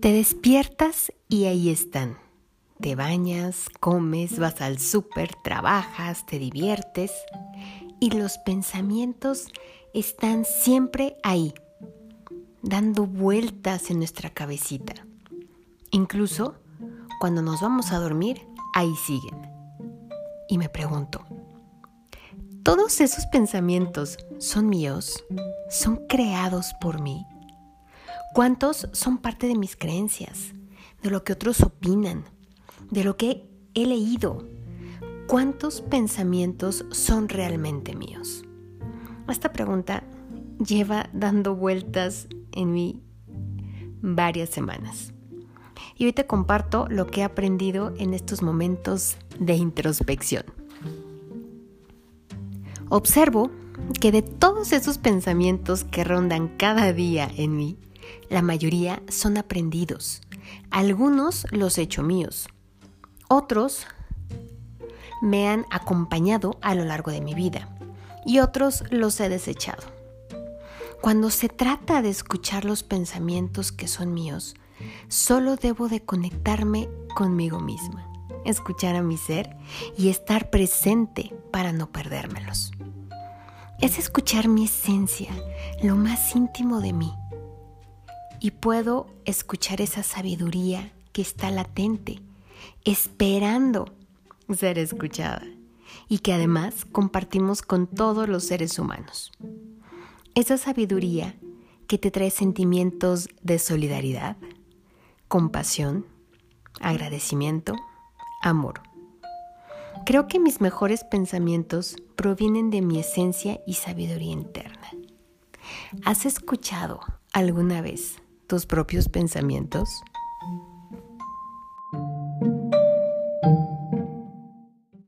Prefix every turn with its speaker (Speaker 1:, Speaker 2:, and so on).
Speaker 1: Te despiertas y ahí están. Te bañas, comes, vas al súper, trabajas, te diviertes y los pensamientos están siempre ahí, dando vueltas en nuestra cabecita. Incluso cuando nos vamos a dormir, ahí siguen. Y me pregunto, ¿todos esos pensamientos son míos? ¿Son creados por mí? ¿Cuántos son parte de mis creencias? De lo que otros opinan, de lo que he leído. ¿Cuántos pensamientos son realmente míos? Esta pregunta lleva dando vueltas en mí varias semanas. Y hoy te comparto lo que he aprendido en estos momentos de introspección. Observo que de todos esos pensamientos que rondan cada día en mí, la mayoría son aprendidos. Algunos los he hecho míos. Otros me han acompañado a lo largo de mi vida y otros los he desechado. Cuando se trata de escuchar los pensamientos que son míos, solo debo de conectarme conmigo misma, escuchar a mi ser y estar presente para no perdérmelos. Es escuchar mi esencia, lo más íntimo de mí y puedo escuchar esa sabiduría que está latente, esperando ser escuchada y que además compartimos con todos los seres humanos. Esa sabiduría que te trae sentimientos de solidaridad, compasión, agradecimiento, amor. Creo que mis mejores pensamientos provienen de mi esencia y sabiduría interna. ¿Has escuchado alguna vez tus propios pensamientos?